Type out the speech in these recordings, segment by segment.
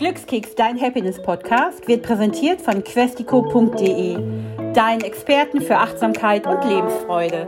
Glückskeks, dein Happiness-Podcast, wird präsentiert von questico.de, deinen Experten für Achtsamkeit und Lebensfreude.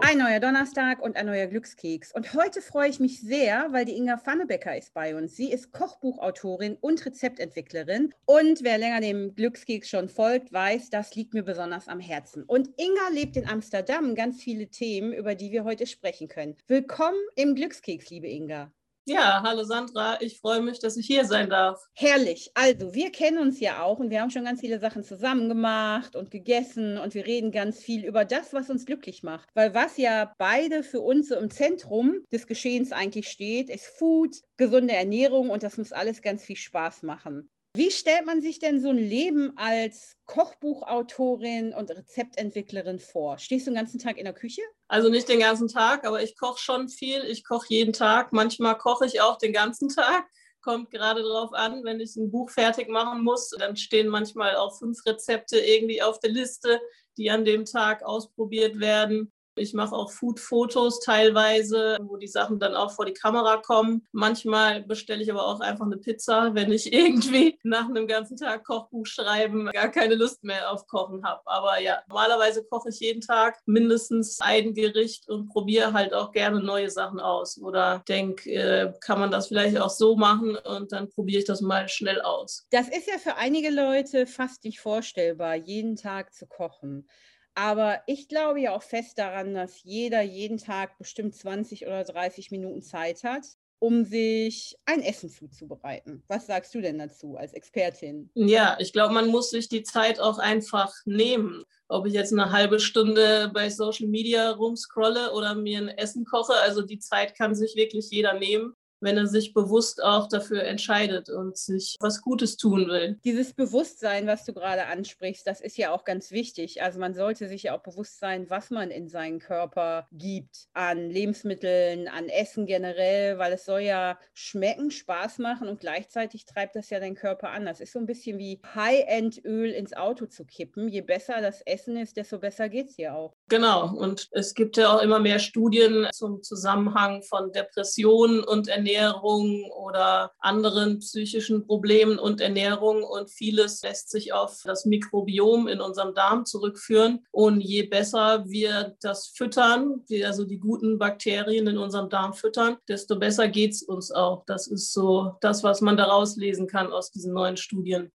Ein neuer Donnerstag und ein neuer Glückskeks. Und heute freue ich mich sehr, weil die Inga Pfannebecker ist bei uns. Sie ist Kochbuchautorin und Rezeptentwicklerin. Und wer länger dem Glückskeks schon folgt, weiß, das liegt mir besonders am Herzen. Und Inga lebt in Amsterdam. Ganz viele Themen, über die wir heute sprechen können. Willkommen im Glückskeks, liebe Inga. Ja, hallo Sandra, ich freue mich, dass ich hier sein darf. Herrlich. Also, wir kennen uns ja auch und wir haben schon ganz viele Sachen zusammen gemacht und gegessen und wir reden ganz viel über das, was uns glücklich macht. Weil was ja beide für uns so im Zentrum des Geschehens eigentlich steht, ist Food, gesunde Ernährung und das muss alles ganz viel Spaß machen. Wie stellt man sich denn so ein Leben als Kochbuchautorin und Rezeptentwicklerin vor? Stehst du den ganzen Tag in der Küche? Also nicht den ganzen Tag, aber ich koche schon viel. Ich koche jeden Tag. Manchmal koche ich auch den ganzen Tag. Kommt gerade drauf an, wenn ich ein Buch fertig machen muss, dann stehen manchmal auch fünf Rezepte irgendwie auf der Liste, die an dem Tag ausprobiert werden. Ich mache auch Food-Fotos teilweise, wo die Sachen dann auch vor die Kamera kommen. Manchmal bestelle ich aber auch einfach eine Pizza, wenn ich irgendwie nach einem ganzen Tag Kochbuch schreiben gar keine Lust mehr auf Kochen habe. Aber ja, normalerweise koche ich jeden Tag mindestens ein Gericht und probiere halt auch gerne neue Sachen aus. Oder denke, äh, kann man das vielleicht auch so machen und dann probiere ich das mal schnell aus. Das ist ja für einige Leute fast nicht vorstellbar, jeden Tag zu kochen. Aber ich glaube ja auch fest daran, dass jeder jeden Tag bestimmt 20 oder 30 Minuten Zeit hat, um sich ein Essen zuzubereiten. Was sagst du denn dazu als Expertin? Ja, ich glaube, man muss sich die Zeit auch einfach nehmen. Ob ich jetzt eine halbe Stunde bei Social Media rumscrolle oder mir ein Essen koche, also die Zeit kann sich wirklich jeder nehmen wenn er sich bewusst auch dafür entscheidet und sich was Gutes tun will. Dieses Bewusstsein, was du gerade ansprichst, das ist ja auch ganz wichtig. Also man sollte sich ja auch bewusst sein, was man in seinen Körper gibt an Lebensmitteln, an Essen generell, weil es soll ja schmecken, Spaß machen und gleichzeitig treibt das ja deinen Körper an. Das ist so ein bisschen wie High-End-Öl ins Auto zu kippen. Je besser das Essen ist, desto besser geht es ja auch. Genau. Und es gibt ja auch immer mehr Studien zum Zusammenhang von Depressionen und Ernährung oder anderen psychischen Problemen und Ernährung. Und vieles lässt sich auf das Mikrobiom in unserem Darm zurückführen. Und je besser wir das füttern, also die guten Bakterien in unserem Darm füttern, desto besser geht es uns auch. Das ist so das, was man daraus lesen kann aus diesen neuen Studien.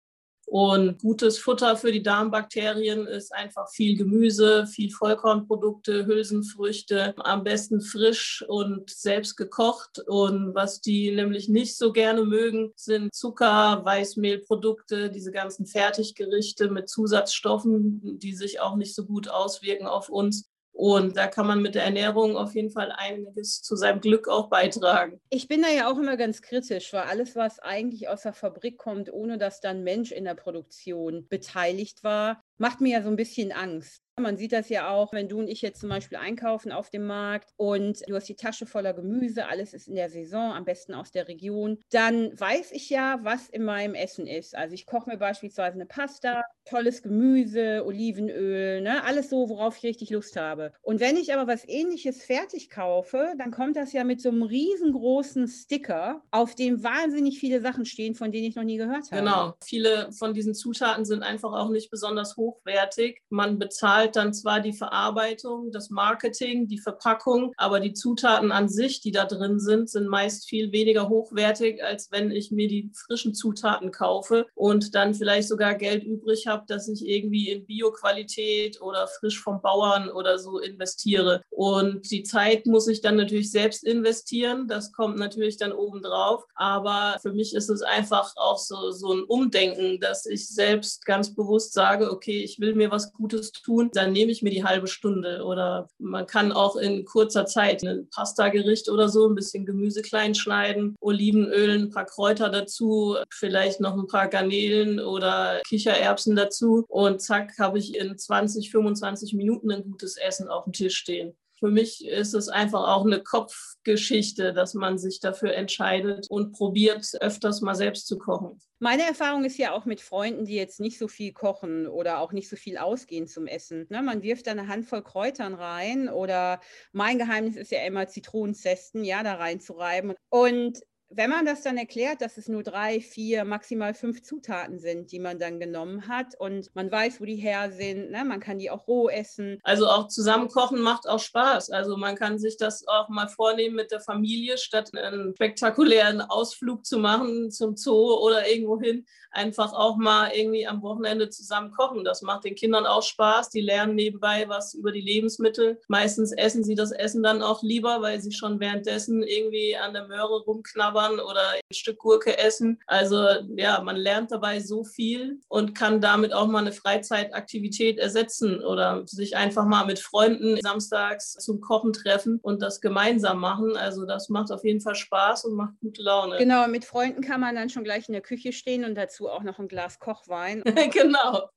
Und gutes Futter für die Darmbakterien ist einfach viel Gemüse, viel Vollkornprodukte, Hülsenfrüchte, am besten frisch und selbst gekocht. Und was die nämlich nicht so gerne mögen, sind Zucker, Weißmehlprodukte, diese ganzen Fertiggerichte mit Zusatzstoffen, die sich auch nicht so gut auswirken auf uns. Und da kann man mit der Ernährung auf jeden Fall einiges zu seinem Glück auch beitragen. Ich bin da ja auch immer ganz kritisch, weil alles, was eigentlich aus der Fabrik kommt, ohne dass dann Mensch in der Produktion beteiligt war, macht mir ja so ein bisschen Angst. Man sieht das ja auch, wenn du und ich jetzt zum Beispiel einkaufen auf dem Markt und du hast die Tasche voller Gemüse, alles ist in der Saison, am besten aus der Region, dann weiß ich ja, was in meinem Essen ist. Also ich koche mir beispielsweise eine Pasta, tolles Gemüse, Olivenöl, ne? alles so, worauf ich richtig Lust habe. Und wenn ich aber was ähnliches fertig kaufe, dann kommt das ja mit so einem riesengroßen Sticker, auf dem wahnsinnig viele Sachen stehen, von denen ich noch nie gehört habe. Genau, viele von diesen Zutaten sind einfach auch nicht besonders hochwertig. Man bezahlt zahlt dann zwar die Verarbeitung, das Marketing, die Verpackung, aber die Zutaten an sich, die da drin sind, sind meist viel weniger hochwertig, als wenn ich mir die frischen Zutaten kaufe und dann vielleicht sogar Geld übrig habe, dass ich irgendwie in Bioqualität oder frisch vom Bauern oder so investiere. Und die Zeit muss ich dann natürlich selbst investieren. Das kommt natürlich dann obendrauf. Aber für mich ist es einfach auch so, so ein Umdenken, dass ich selbst ganz bewusst sage, okay, ich will mir was Gutes tun dann nehme ich mir die halbe Stunde. Oder man kann auch in kurzer Zeit ein Pasta-Gericht oder so, ein bisschen Gemüse klein schneiden, Olivenöl, ein paar Kräuter dazu, vielleicht noch ein paar Garnelen oder Kichererbsen dazu. Und zack, habe ich in 20, 25 Minuten ein gutes Essen auf dem Tisch stehen. Für mich ist es einfach auch eine Kopfgeschichte, dass man sich dafür entscheidet und probiert, öfters mal selbst zu kochen. Meine Erfahrung ist ja auch mit Freunden, die jetzt nicht so viel kochen oder auch nicht so viel ausgehen zum Essen. Ne, man wirft da eine Handvoll Kräutern rein oder mein Geheimnis ist ja immer Zitronenzesten, ja, da reinzureiben. Und wenn man das dann erklärt, dass es nur drei, vier, maximal fünf Zutaten sind, die man dann genommen hat und man weiß, wo die her sind, ne? man kann die auch roh essen. Also auch zusammen kochen macht auch Spaß. Also man kann sich das auch mal vornehmen mit der Familie, statt einen spektakulären Ausflug zu machen zum Zoo oder irgendwo hin einfach auch mal irgendwie am Wochenende zusammen kochen. Das macht den Kindern auch Spaß. Die lernen nebenbei was über die Lebensmittel. Meistens essen sie das Essen dann auch lieber, weil sie schon währenddessen irgendwie an der Möhre rumknabbern oder ein Stück Gurke essen. Also ja, man lernt dabei so viel und kann damit auch mal eine Freizeitaktivität ersetzen oder sich einfach mal mit Freunden samstags zum Kochen treffen und das gemeinsam machen. Also das macht auf jeden Fall Spaß und macht gute Laune. Genau, mit Freunden kann man dann schon gleich in der Küche stehen und dazu auch noch ein Glas Kochwein. genau.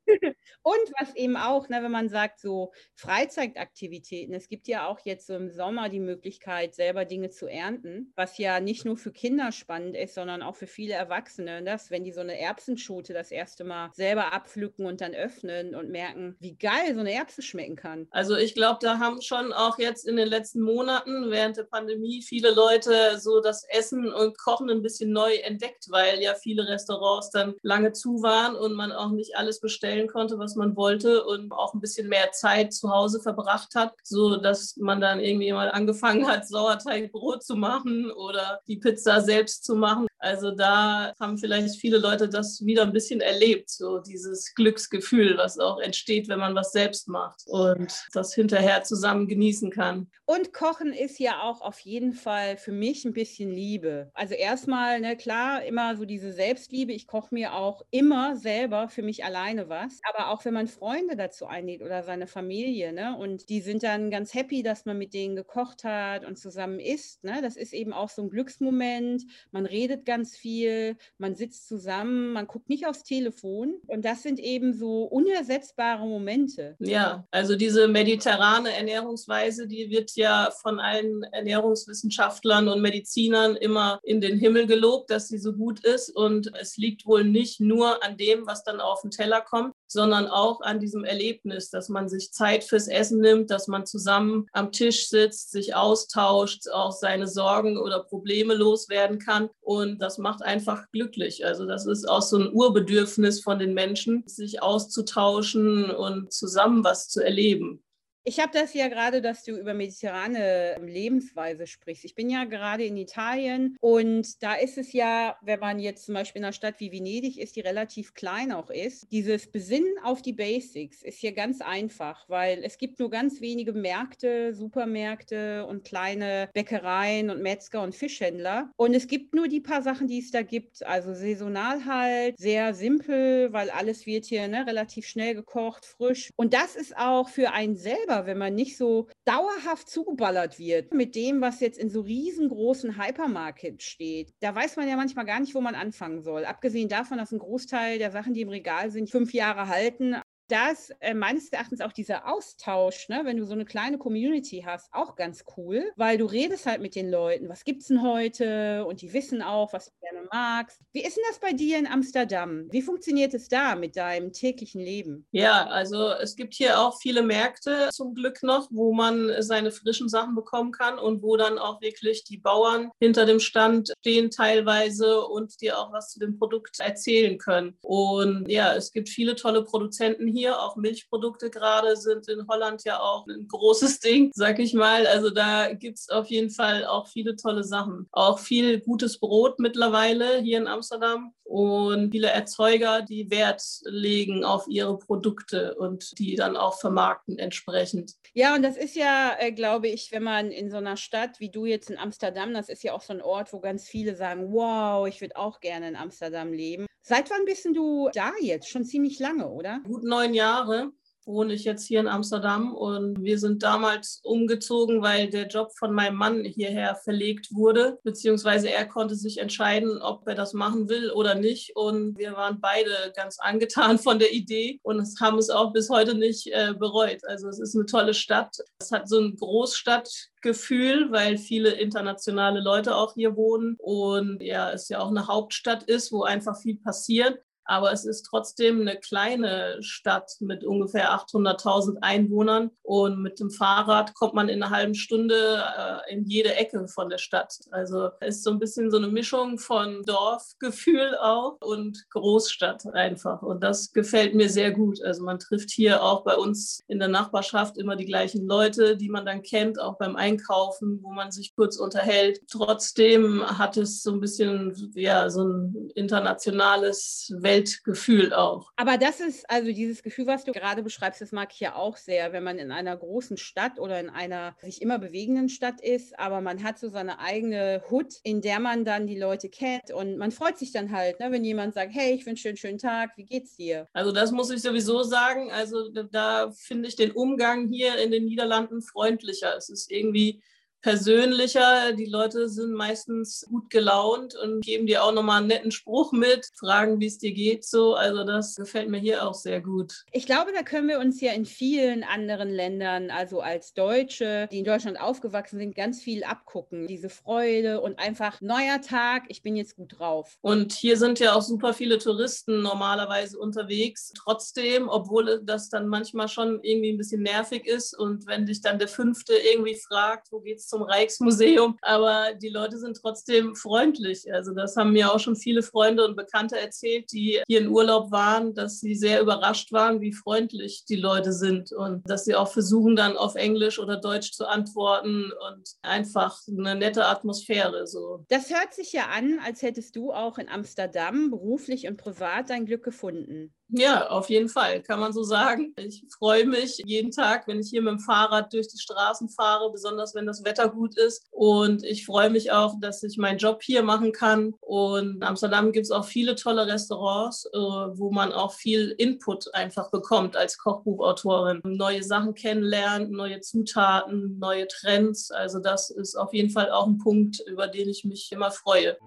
Und was eben auch, ne, wenn man sagt, so Freizeitaktivitäten, es gibt ja auch jetzt so im Sommer die Möglichkeit, selber Dinge zu ernten, was ja nicht nur für Kinder spannend ist, sondern auch für viele Erwachsene. Das, wenn die so eine Erbsenschote das erste Mal selber abpflücken und dann öffnen und merken, wie geil so eine Erbse schmecken kann. Also ich glaube, da haben schon auch jetzt in den letzten Monaten während der Pandemie viele Leute so das Essen und Kochen ein bisschen neu entdeckt, weil ja viele Restaurants dann lange zu waren und man auch nicht alles bestellen konnte, was man wollte und auch ein bisschen mehr Zeit zu Hause verbracht hat, so dass man dann irgendwie mal angefangen hat, Sauerteigbrot zu machen oder die Pizza selbst zu machen. Also da haben vielleicht viele Leute das wieder ein bisschen erlebt, so dieses Glücksgefühl, was auch entsteht, wenn man was selbst macht und das hinterher zusammen genießen kann. Und Kochen ist ja auch auf jeden Fall für mich ein bisschen Liebe. Also erstmal, ne, klar, immer so diese Selbstliebe. Ich koche mir auch immer selber für mich alleine was. Aber auch wenn man Freunde dazu einlädt oder seine Familie, ne, und die sind dann ganz happy, dass man mit denen gekocht hat und zusammen isst. Ne? Das ist eben auch so ein Glücksmoment. Man redet ganz viel, man sitzt zusammen, man guckt nicht aufs Telefon. Und das sind eben so unersetzbare Momente. Ja, also diese mediterrane Ernährungsweise, die wird ja von allen Ernährungswissenschaftlern und Medizinern immer in den Himmel gelobt, dass sie so gut ist. Und es liegt wohl nicht nur an dem, was dann auf den Teller kommt, sondern auch an diesem Erlebnis, dass man sich Zeit fürs Essen nimmt, dass man zusammen am Tisch sitzt, sich austauscht, auch seine Sorgen oder Probleme loswerden kann. Und das macht einfach glücklich. Also das ist auch so ein Urbedürfnis von den Menschen, sich auszutauschen und zusammen was zu erleben. Ich habe das ja gerade, dass du über mediterrane Lebensweise sprichst. Ich bin ja gerade in Italien und da ist es ja, wenn man jetzt zum Beispiel in einer Stadt wie Venedig ist, die relativ klein auch ist, dieses Besinnen auf die Basics ist hier ganz einfach, weil es gibt nur ganz wenige Märkte, Supermärkte und kleine Bäckereien und Metzger und Fischhändler. Und es gibt nur die paar Sachen, die es da gibt. Also saisonal halt, sehr simpel, weil alles wird hier ne, relativ schnell gekocht, frisch. Und das ist auch für einen selber wenn man nicht so dauerhaft zugeballert wird mit dem, was jetzt in so riesengroßen Hypermarkets steht. Da weiß man ja manchmal gar nicht, wo man anfangen soll. Abgesehen davon, dass ein Großteil der Sachen, die im Regal sind, fünf Jahre halten, da ist äh, meines Erachtens auch dieser Austausch, ne, wenn du so eine kleine Community hast, auch ganz cool, weil du redest halt mit den Leuten, was gibt's denn heute? Und die wissen auch, was du gerne magst. Wie ist denn das bei dir in Amsterdam? Wie funktioniert es da mit deinem täglichen Leben? Ja, also es gibt hier auch viele Märkte zum Glück noch, wo man seine frischen Sachen bekommen kann und wo dann auch wirklich die Bauern hinter dem Stand stehen teilweise und dir auch was zu dem Produkt erzählen können. Und ja, es gibt viele tolle Produzenten hier hier. Auch Milchprodukte gerade sind in Holland ja auch ein großes Ding, sag ich mal. Also da gibt es auf jeden Fall auch viele tolle Sachen. Auch viel gutes Brot mittlerweile hier in Amsterdam und viele Erzeuger, die Wert legen auf ihre Produkte und die dann auch vermarkten entsprechend. Ja, und das ist ja, äh, glaube ich, wenn man in so einer Stadt wie du jetzt in Amsterdam, das ist ja auch so ein Ort, wo ganz viele sagen, wow, ich würde auch gerne in Amsterdam leben. Seit wann bist du da jetzt? Schon ziemlich lange, oder? Gut neun Jahre wohne ich jetzt hier in Amsterdam und wir sind damals umgezogen, weil der Job von meinem Mann hierher verlegt wurde, beziehungsweise er konnte sich entscheiden, ob er das machen will oder nicht und wir waren beide ganz angetan von der Idee und haben es auch bis heute nicht äh, bereut. Also es ist eine tolle Stadt. Es hat so ein Großstadtgefühl, weil viele internationale Leute auch hier wohnen und ja, es ja auch eine Hauptstadt ist, wo einfach viel passiert. Aber es ist trotzdem eine kleine Stadt mit ungefähr 800.000 Einwohnern und mit dem Fahrrad kommt man in einer halben Stunde äh, in jede Ecke von der Stadt. Also ist so ein bisschen so eine Mischung von Dorfgefühl auch und Großstadt einfach und das gefällt mir sehr gut. Also man trifft hier auch bei uns in der Nachbarschaft immer die gleichen Leute, die man dann kennt, auch beim Einkaufen, wo man sich kurz unterhält. Trotzdem hat es so ein bisschen, ja, so ein internationales Weltgefühl auch. Aber das ist also dieses Gefühl, was du gerade beschreibst, das mag ich ja auch sehr, wenn man in einer großen Stadt oder in einer sich immer bewegenden Stadt ist, aber man hat so seine eigene Hut, in der man dann die Leute kennt und man freut sich dann halt, ne, wenn jemand sagt, hey, ich wünsche dir einen schönen Tag, wie geht's dir? Also das muss ich sowieso sagen. Also da finde ich den Umgang hier in den Niederlanden freundlicher. Es ist irgendwie persönlicher. Die Leute sind meistens gut gelaunt und geben dir auch nochmal einen netten Spruch mit, fragen, wie es dir geht. So, also das gefällt mir hier auch sehr gut. Ich glaube, da können wir uns ja in vielen anderen Ländern, also als Deutsche, die in Deutschland aufgewachsen sind, ganz viel abgucken. Diese Freude und einfach neuer Tag, ich bin jetzt gut drauf. Und hier sind ja auch super viele Touristen normalerweise unterwegs. Trotzdem, obwohl das dann manchmal schon irgendwie ein bisschen nervig ist und wenn dich dann der Fünfte irgendwie fragt, wo geht's zum Rijksmuseum, aber die Leute sind trotzdem freundlich. Also das haben mir auch schon viele Freunde und Bekannte erzählt, die hier in Urlaub waren, dass sie sehr überrascht waren, wie freundlich die Leute sind und dass sie auch versuchen dann auf Englisch oder Deutsch zu antworten und einfach eine nette Atmosphäre so. Das hört sich ja an, als hättest du auch in Amsterdam beruflich und privat dein Glück gefunden. Ja, auf jeden Fall, kann man so sagen. Ich freue mich jeden Tag, wenn ich hier mit dem Fahrrad durch die Straßen fahre, besonders wenn das Wetter gut ist. Und ich freue mich auch, dass ich meinen Job hier machen kann. Und in Amsterdam gibt es auch viele tolle Restaurants, äh, wo man auch viel Input einfach bekommt als Kochbuchautorin. Neue Sachen kennenlernen, neue Zutaten, neue Trends. Also das ist auf jeden Fall auch ein Punkt, über den ich mich immer freue.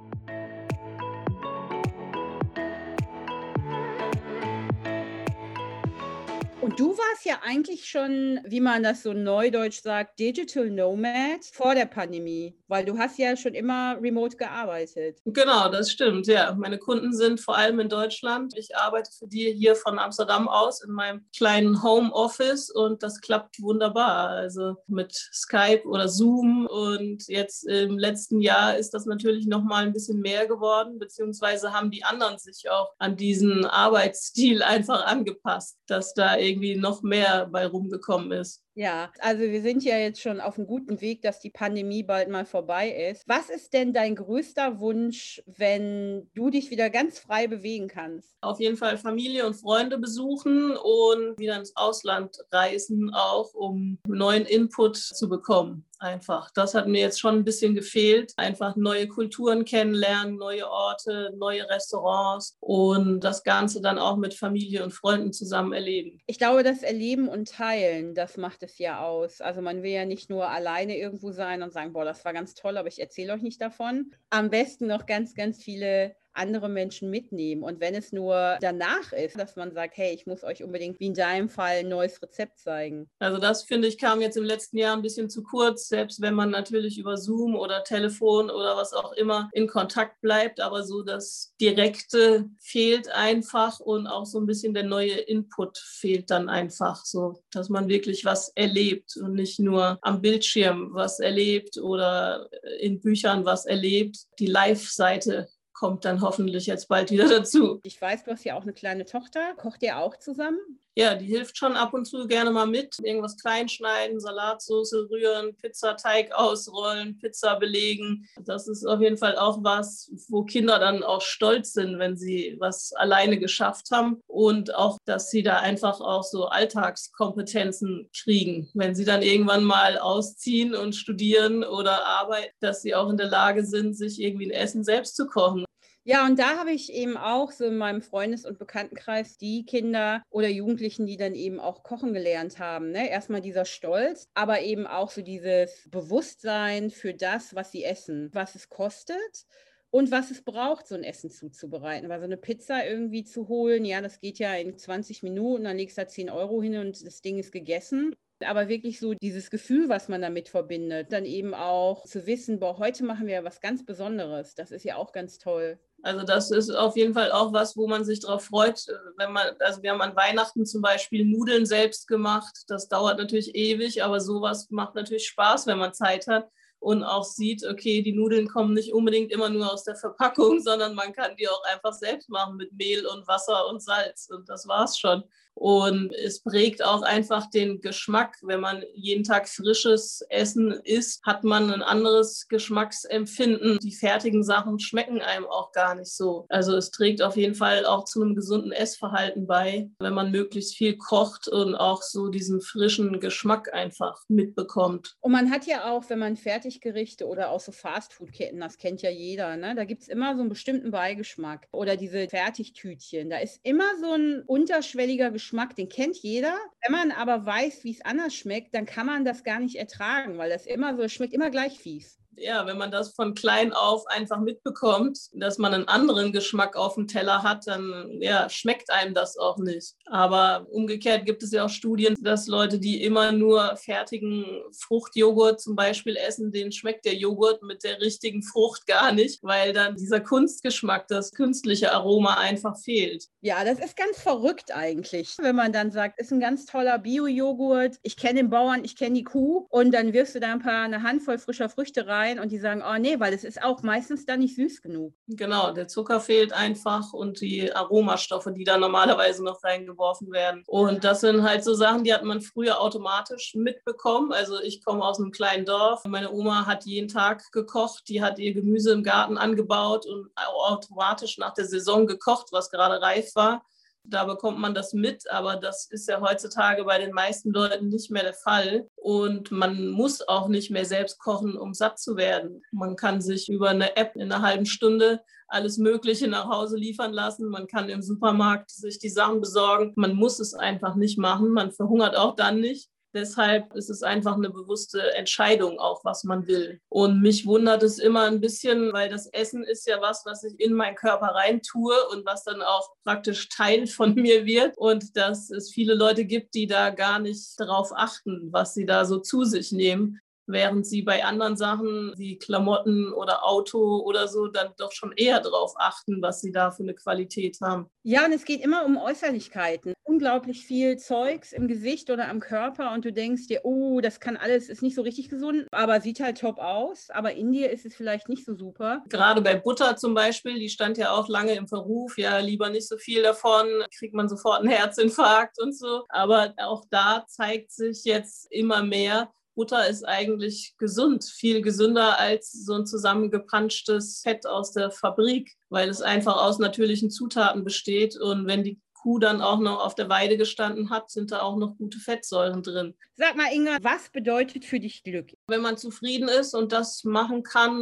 Und du warst ja eigentlich schon, wie man das so neudeutsch sagt, Digital Nomad vor der Pandemie, weil du hast ja schon immer remote gearbeitet. Genau, das stimmt, ja. Meine Kunden sind vor allem in Deutschland. Ich arbeite für die hier von Amsterdam aus in meinem kleinen Homeoffice und das klappt wunderbar. Also mit Skype oder Zoom und jetzt im letzten Jahr ist das natürlich noch mal ein bisschen mehr geworden, beziehungsweise haben die anderen sich auch an diesen Arbeitsstil einfach angepasst, dass da irgendwie noch mehr bei rumgekommen ist. Ja, also wir sind ja jetzt schon auf einem guten Weg, dass die Pandemie bald mal vorbei ist. Was ist denn dein größter Wunsch, wenn du dich wieder ganz frei bewegen kannst? Auf jeden Fall Familie und Freunde besuchen und wieder ins Ausland reisen, auch um neuen Input zu bekommen. Einfach. Das hat mir jetzt schon ein bisschen gefehlt. Einfach neue Kulturen kennenlernen, neue Orte, neue Restaurants und das Ganze dann auch mit Familie und Freunden zusammen erleben. Ich glaube, das Erleben und Teilen, das macht es ja aus. Also man will ja nicht nur alleine irgendwo sein und sagen, boah, das war ganz toll, aber ich erzähle euch nicht davon. Am besten noch ganz, ganz viele andere Menschen mitnehmen. Und wenn es nur danach ist, dass man sagt, hey, ich muss euch unbedingt, wie in deinem Fall, ein neues Rezept zeigen. Also das finde ich kam jetzt im letzten Jahr ein bisschen zu kurz, selbst wenn man natürlich über Zoom oder Telefon oder was auch immer in Kontakt bleibt, aber so das Direkte fehlt einfach und auch so ein bisschen der neue Input fehlt dann einfach so, dass man wirklich was erlebt und nicht nur am Bildschirm was erlebt oder in Büchern was erlebt. Die Live-Seite kommt dann hoffentlich jetzt bald wieder dazu. Ich weiß, du hast ja auch eine kleine Tochter. Kocht ihr auch zusammen? Ja, die hilft schon ab und zu gerne mal mit. Irgendwas kleinschneiden, Salatsauce rühren, Pizzateig ausrollen, Pizza belegen. Das ist auf jeden Fall auch was, wo Kinder dann auch stolz sind, wenn sie was alleine geschafft haben. Und auch, dass sie da einfach auch so Alltagskompetenzen kriegen. Wenn sie dann irgendwann mal ausziehen und studieren oder arbeiten, dass sie auch in der Lage sind, sich irgendwie ein Essen selbst zu kochen. Ja, und da habe ich eben auch so in meinem Freundes- und Bekanntenkreis die Kinder oder Jugendlichen, die dann eben auch kochen gelernt haben. Ne? Erstmal dieser Stolz, aber eben auch so dieses Bewusstsein für das, was sie essen, was es kostet und was es braucht, so ein Essen zuzubereiten. Weil so eine Pizza irgendwie zu holen, ja, das geht ja in 20 Minuten, dann legst du da 10 Euro hin und das Ding ist gegessen. Aber wirklich so dieses Gefühl, was man damit verbindet, dann eben auch zu wissen, boah, heute machen wir was ganz Besonderes. Das ist ja auch ganz toll. Also das ist auf jeden Fall auch was, wo man sich darauf freut, wenn man, also wir haben an Weihnachten zum Beispiel Nudeln selbst gemacht. Das dauert natürlich ewig, aber sowas macht natürlich Spaß, wenn man Zeit hat und auch sieht, okay, die Nudeln kommen nicht unbedingt immer nur aus der Verpackung, sondern man kann die auch einfach selbst machen mit Mehl und Wasser und Salz. Und das war's schon. Und es prägt auch einfach den Geschmack. Wenn man jeden Tag frisches Essen isst, hat man ein anderes Geschmacksempfinden. Die fertigen Sachen schmecken einem auch gar nicht so. Also es trägt auf jeden Fall auch zu einem gesunden Essverhalten bei, wenn man möglichst viel kocht und auch so diesen frischen Geschmack einfach mitbekommt. Und man hat ja auch, wenn man Fertiggerichte oder auch so Fastfood-Ketten, das kennt ja jeder, ne? da gibt es immer so einen bestimmten Beigeschmack. Oder diese Fertigtütchen, da ist immer so ein unterschwelliger Geschmack Geschmack, den kennt jeder. Wenn man aber weiß, wie es anders schmeckt, dann kann man das gar nicht ertragen, weil das immer so, schmeckt immer gleich fies ja, wenn man das von klein auf einfach mitbekommt, dass man einen anderen Geschmack auf dem Teller hat, dann ja, schmeckt einem das auch nicht. Aber umgekehrt gibt es ja auch Studien, dass Leute, die immer nur fertigen Fruchtjoghurt zum Beispiel essen, denen schmeckt der Joghurt mit der richtigen Frucht gar nicht, weil dann dieser Kunstgeschmack, das künstliche Aroma einfach fehlt. Ja, das ist ganz verrückt eigentlich, wenn man dann sagt, ist ein ganz toller Bio-Joghurt, ich kenne den Bauern, ich kenne die Kuh und dann wirfst du da ein paar, eine Handvoll frischer Früchte rein rein und die sagen, oh nee, weil es ist auch meistens dann nicht süß genug. Genau, der Zucker fehlt einfach und die Aromastoffe, die da normalerweise noch reingeworfen werden. Und das sind halt so Sachen, die hat man früher automatisch mitbekommen. Also ich komme aus einem kleinen Dorf. Meine Oma hat jeden Tag gekocht, die hat ihr Gemüse im Garten angebaut und automatisch nach der Saison gekocht, was gerade reif war. Da bekommt man das mit, aber das ist ja heutzutage bei den meisten Leuten nicht mehr der Fall. Und man muss auch nicht mehr selbst kochen, um satt zu werden. Man kann sich über eine App in einer halben Stunde alles Mögliche nach Hause liefern lassen. Man kann im Supermarkt sich die Sachen besorgen. Man muss es einfach nicht machen. Man verhungert auch dann nicht. Deshalb ist es einfach eine bewusste Entscheidung, auch was man will. Und mich wundert es immer ein bisschen, weil das Essen ist ja was, was ich in meinen Körper rein tue und was dann auch praktisch Teil von mir wird. Und dass es viele Leute gibt, die da gar nicht darauf achten, was sie da so zu sich nehmen während sie bei anderen Sachen wie Klamotten oder Auto oder so dann doch schon eher darauf achten, was sie da für eine Qualität haben. Ja, und es geht immer um Äußerlichkeiten. Unglaublich viel Zeugs im Gesicht oder am Körper und du denkst dir, oh, das kann alles, ist nicht so richtig gesund, aber sieht halt top aus. Aber in dir ist es vielleicht nicht so super. Gerade bei Butter zum Beispiel, die stand ja auch lange im Verruf, ja, lieber nicht so viel davon, kriegt man sofort einen Herzinfarkt und so. Aber auch da zeigt sich jetzt immer mehr, Butter ist eigentlich gesund, viel gesünder als so ein zusammengepanschtes Fett aus der Fabrik, weil es einfach aus natürlichen Zutaten besteht. Und wenn die Kuh dann auch noch auf der Weide gestanden hat, sind da auch noch gute Fettsäuren drin. Sag mal, Inga, was bedeutet für dich Glück? Wenn man zufrieden ist und das machen kann,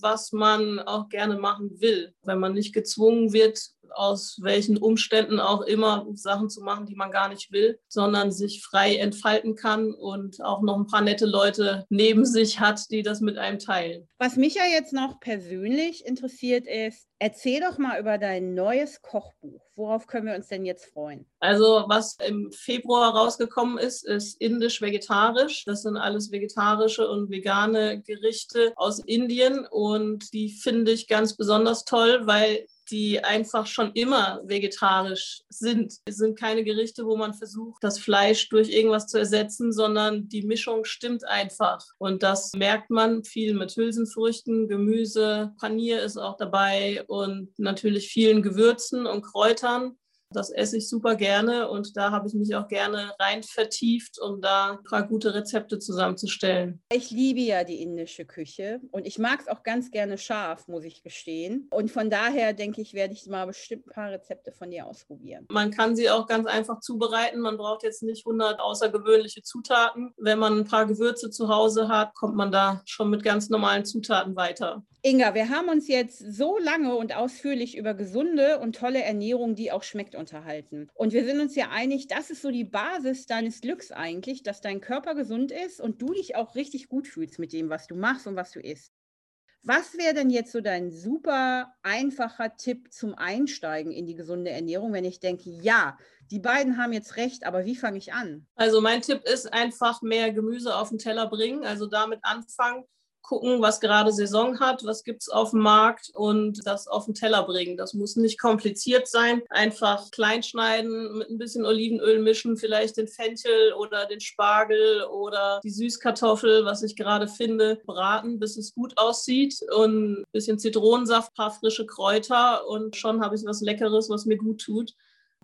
was man auch gerne machen will. Wenn man nicht gezwungen wird, aus welchen Umständen auch immer Sachen zu machen, die man gar nicht will, sondern sich frei entfalten kann und auch noch ein paar nette Leute neben sich hat, die das mit einem teilen. Was mich ja jetzt noch persönlich interessiert ist, erzähl doch mal über dein neues Kochbuch. Worauf können wir uns denn jetzt freuen? Also was im Februar rausgekommen ist, ist indisch-vegetarisch. Das sind alles vegetarische und vegane Gerichte aus Indien und die finde ich ganz besonders toll, weil die einfach schon immer vegetarisch sind. Es sind keine Gerichte, wo man versucht, das Fleisch durch irgendwas zu ersetzen, sondern die Mischung stimmt einfach. Und das merkt man viel mit Hülsenfrüchten, Gemüse, Panier ist auch dabei und natürlich vielen Gewürzen und Kräutern. Das esse ich super gerne und da habe ich mich auch gerne rein vertieft, um da ein paar gute Rezepte zusammenzustellen. Ich liebe ja die indische Küche und ich mag es auch ganz gerne scharf, muss ich gestehen. Und von daher denke ich, werde ich mal bestimmt ein paar Rezepte von dir ausprobieren. Man kann sie auch ganz einfach zubereiten. Man braucht jetzt nicht 100 außergewöhnliche Zutaten. Wenn man ein paar Gewürze zu Hause hat, kommt man da schon mit ganz normalen Zutaten weiter. Inga, wir haben uns jetzt so lange und ausführlich über gesunde und tolle Ernährung, die auch schmeckt, unterhalten. Und wir sind uns ja einig, das ist so die Basis deines Glücks eigentlich, dass dein Körper gesund ist und du dich auch richtig gut fühlst mit dem, was du machst und was du isst. Was wäre denn jetzt so dein super einfacher Tipp zum Einsteigen in die gesunde Ernährung, wenn ich denke, ja, die beiden haben jetzt recht, aber wie fange ich an? Also mein Tipp ist einfach mehr Gemüse auf den Teller bringen, also damit anfangen gucken, was gerade Saison hat, was gibt es auf dem Markt und das auf den Teller bringen. Das muss nicht kompliziert sein. Einfach klein schneiden, mit ein bisschen Olivenöl mischen, vielleicht den Fenchel oder den Spargel oder die Süßkartoffel, was ich gerade finde, braten, bis es gut aussieht und ein bisschen Zitronensaft, paar frische Kräuter und schon habe ich was Leckeres, was mir gut tut.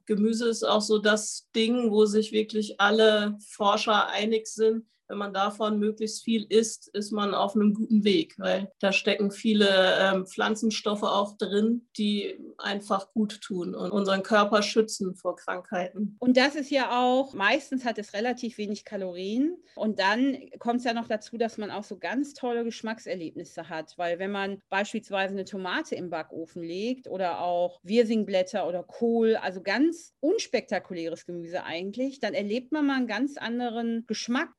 Gemüse ist auch so das Ding, wo sich wirklich alle Forscher einig sind, wenn man davon möglichst viel isst, ist man auf einem guten Weg, weil da stecken viele ähm, Pflanzenstoffe auch drin, die einfach gut tun und unseren Körper schützen vor Krankheiten. Und das ist ja auch, meistens hat es relativ wenig Kalorien. Und dann kommt es ja noch dazu, dass man auch so ganz tolle Geschmackserlebnisse hat, weil wenn man beispielsweise eine Tomate im Backofen legt oder auch Wirsingblätter oder Kohl, also ganz unspektakuläres Gemüse eigentlich, dann erlebt man mal einen ganz anderen Geschmack.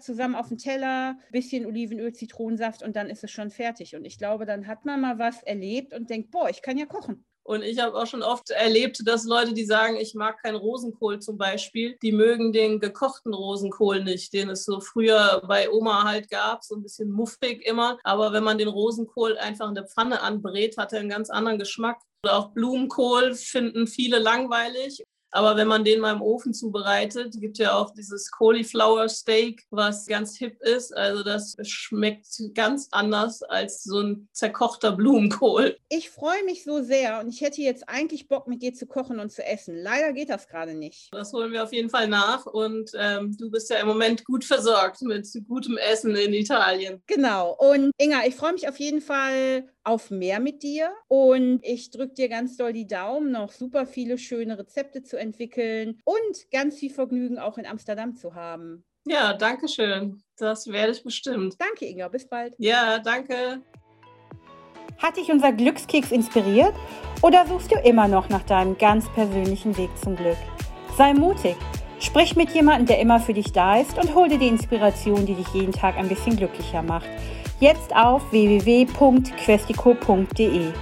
Einfach zusammen auf den Teller, bisschen Olivenöl, Zitronensaft und dann ist es schon fertig. Und ich glaube, dann hat man mal was erlebt und denkt, boah, ich kann ja kochen. Und ich habe auch schon oft erlebt, dass Leute, die sagen, ich mag keinen Rosenkohl zum Beispiel, die mögen den gekochten Rosenkohl nicht, den es so früher bei Oma halt gab, so ein bisschen muffig immer. Aber wenn man den Rosenkohl einfach in der Pfanne anbrät, hat er einen ganz anderen Geschmack. Auch Blumenkohl finden viele langweilig. Aber wenn man den mal im Ofen zubereitet, gibt ja auch dieses Cauliflower Steak, was ganz hip ist. Also das schmeckt ganz anders als so ein zerkochter Blumenkohl. Ich freue mich so sehr und ich hätte jetzt eigentlich Bock, mit dir zu kochen und zu essen. Leider geht das gerade nicht. Das holen wir auf jeden Fall nach und ähm, du bist ja im Moment gut versorgt mit gutem Essen in Italien. Genau. Und Inga, ich freue mich auf jeden Fall auf mehr mit dir und ich drücke dir ganz doll die Daumen, noch super viele schöne Rezepte zu entwickeln und ganz viel Vergnügen auch in Amsterdam zu haben. Ja, danke schön. Das werde ich bestimmt. Danke, Inga. Bis bald. Ja, danke. Hat dich unser Glückskeks inspiriert oder suchst du immer noch nach deinem ganz persönlichen Weg zum Glück? Sei mutig. Sprich mit jemandem, der immer für dich da ist und hol dir die Inspiration, die dich jeden Tag ein bisschen glücklicher macht. Jetzt auf www.questico.de.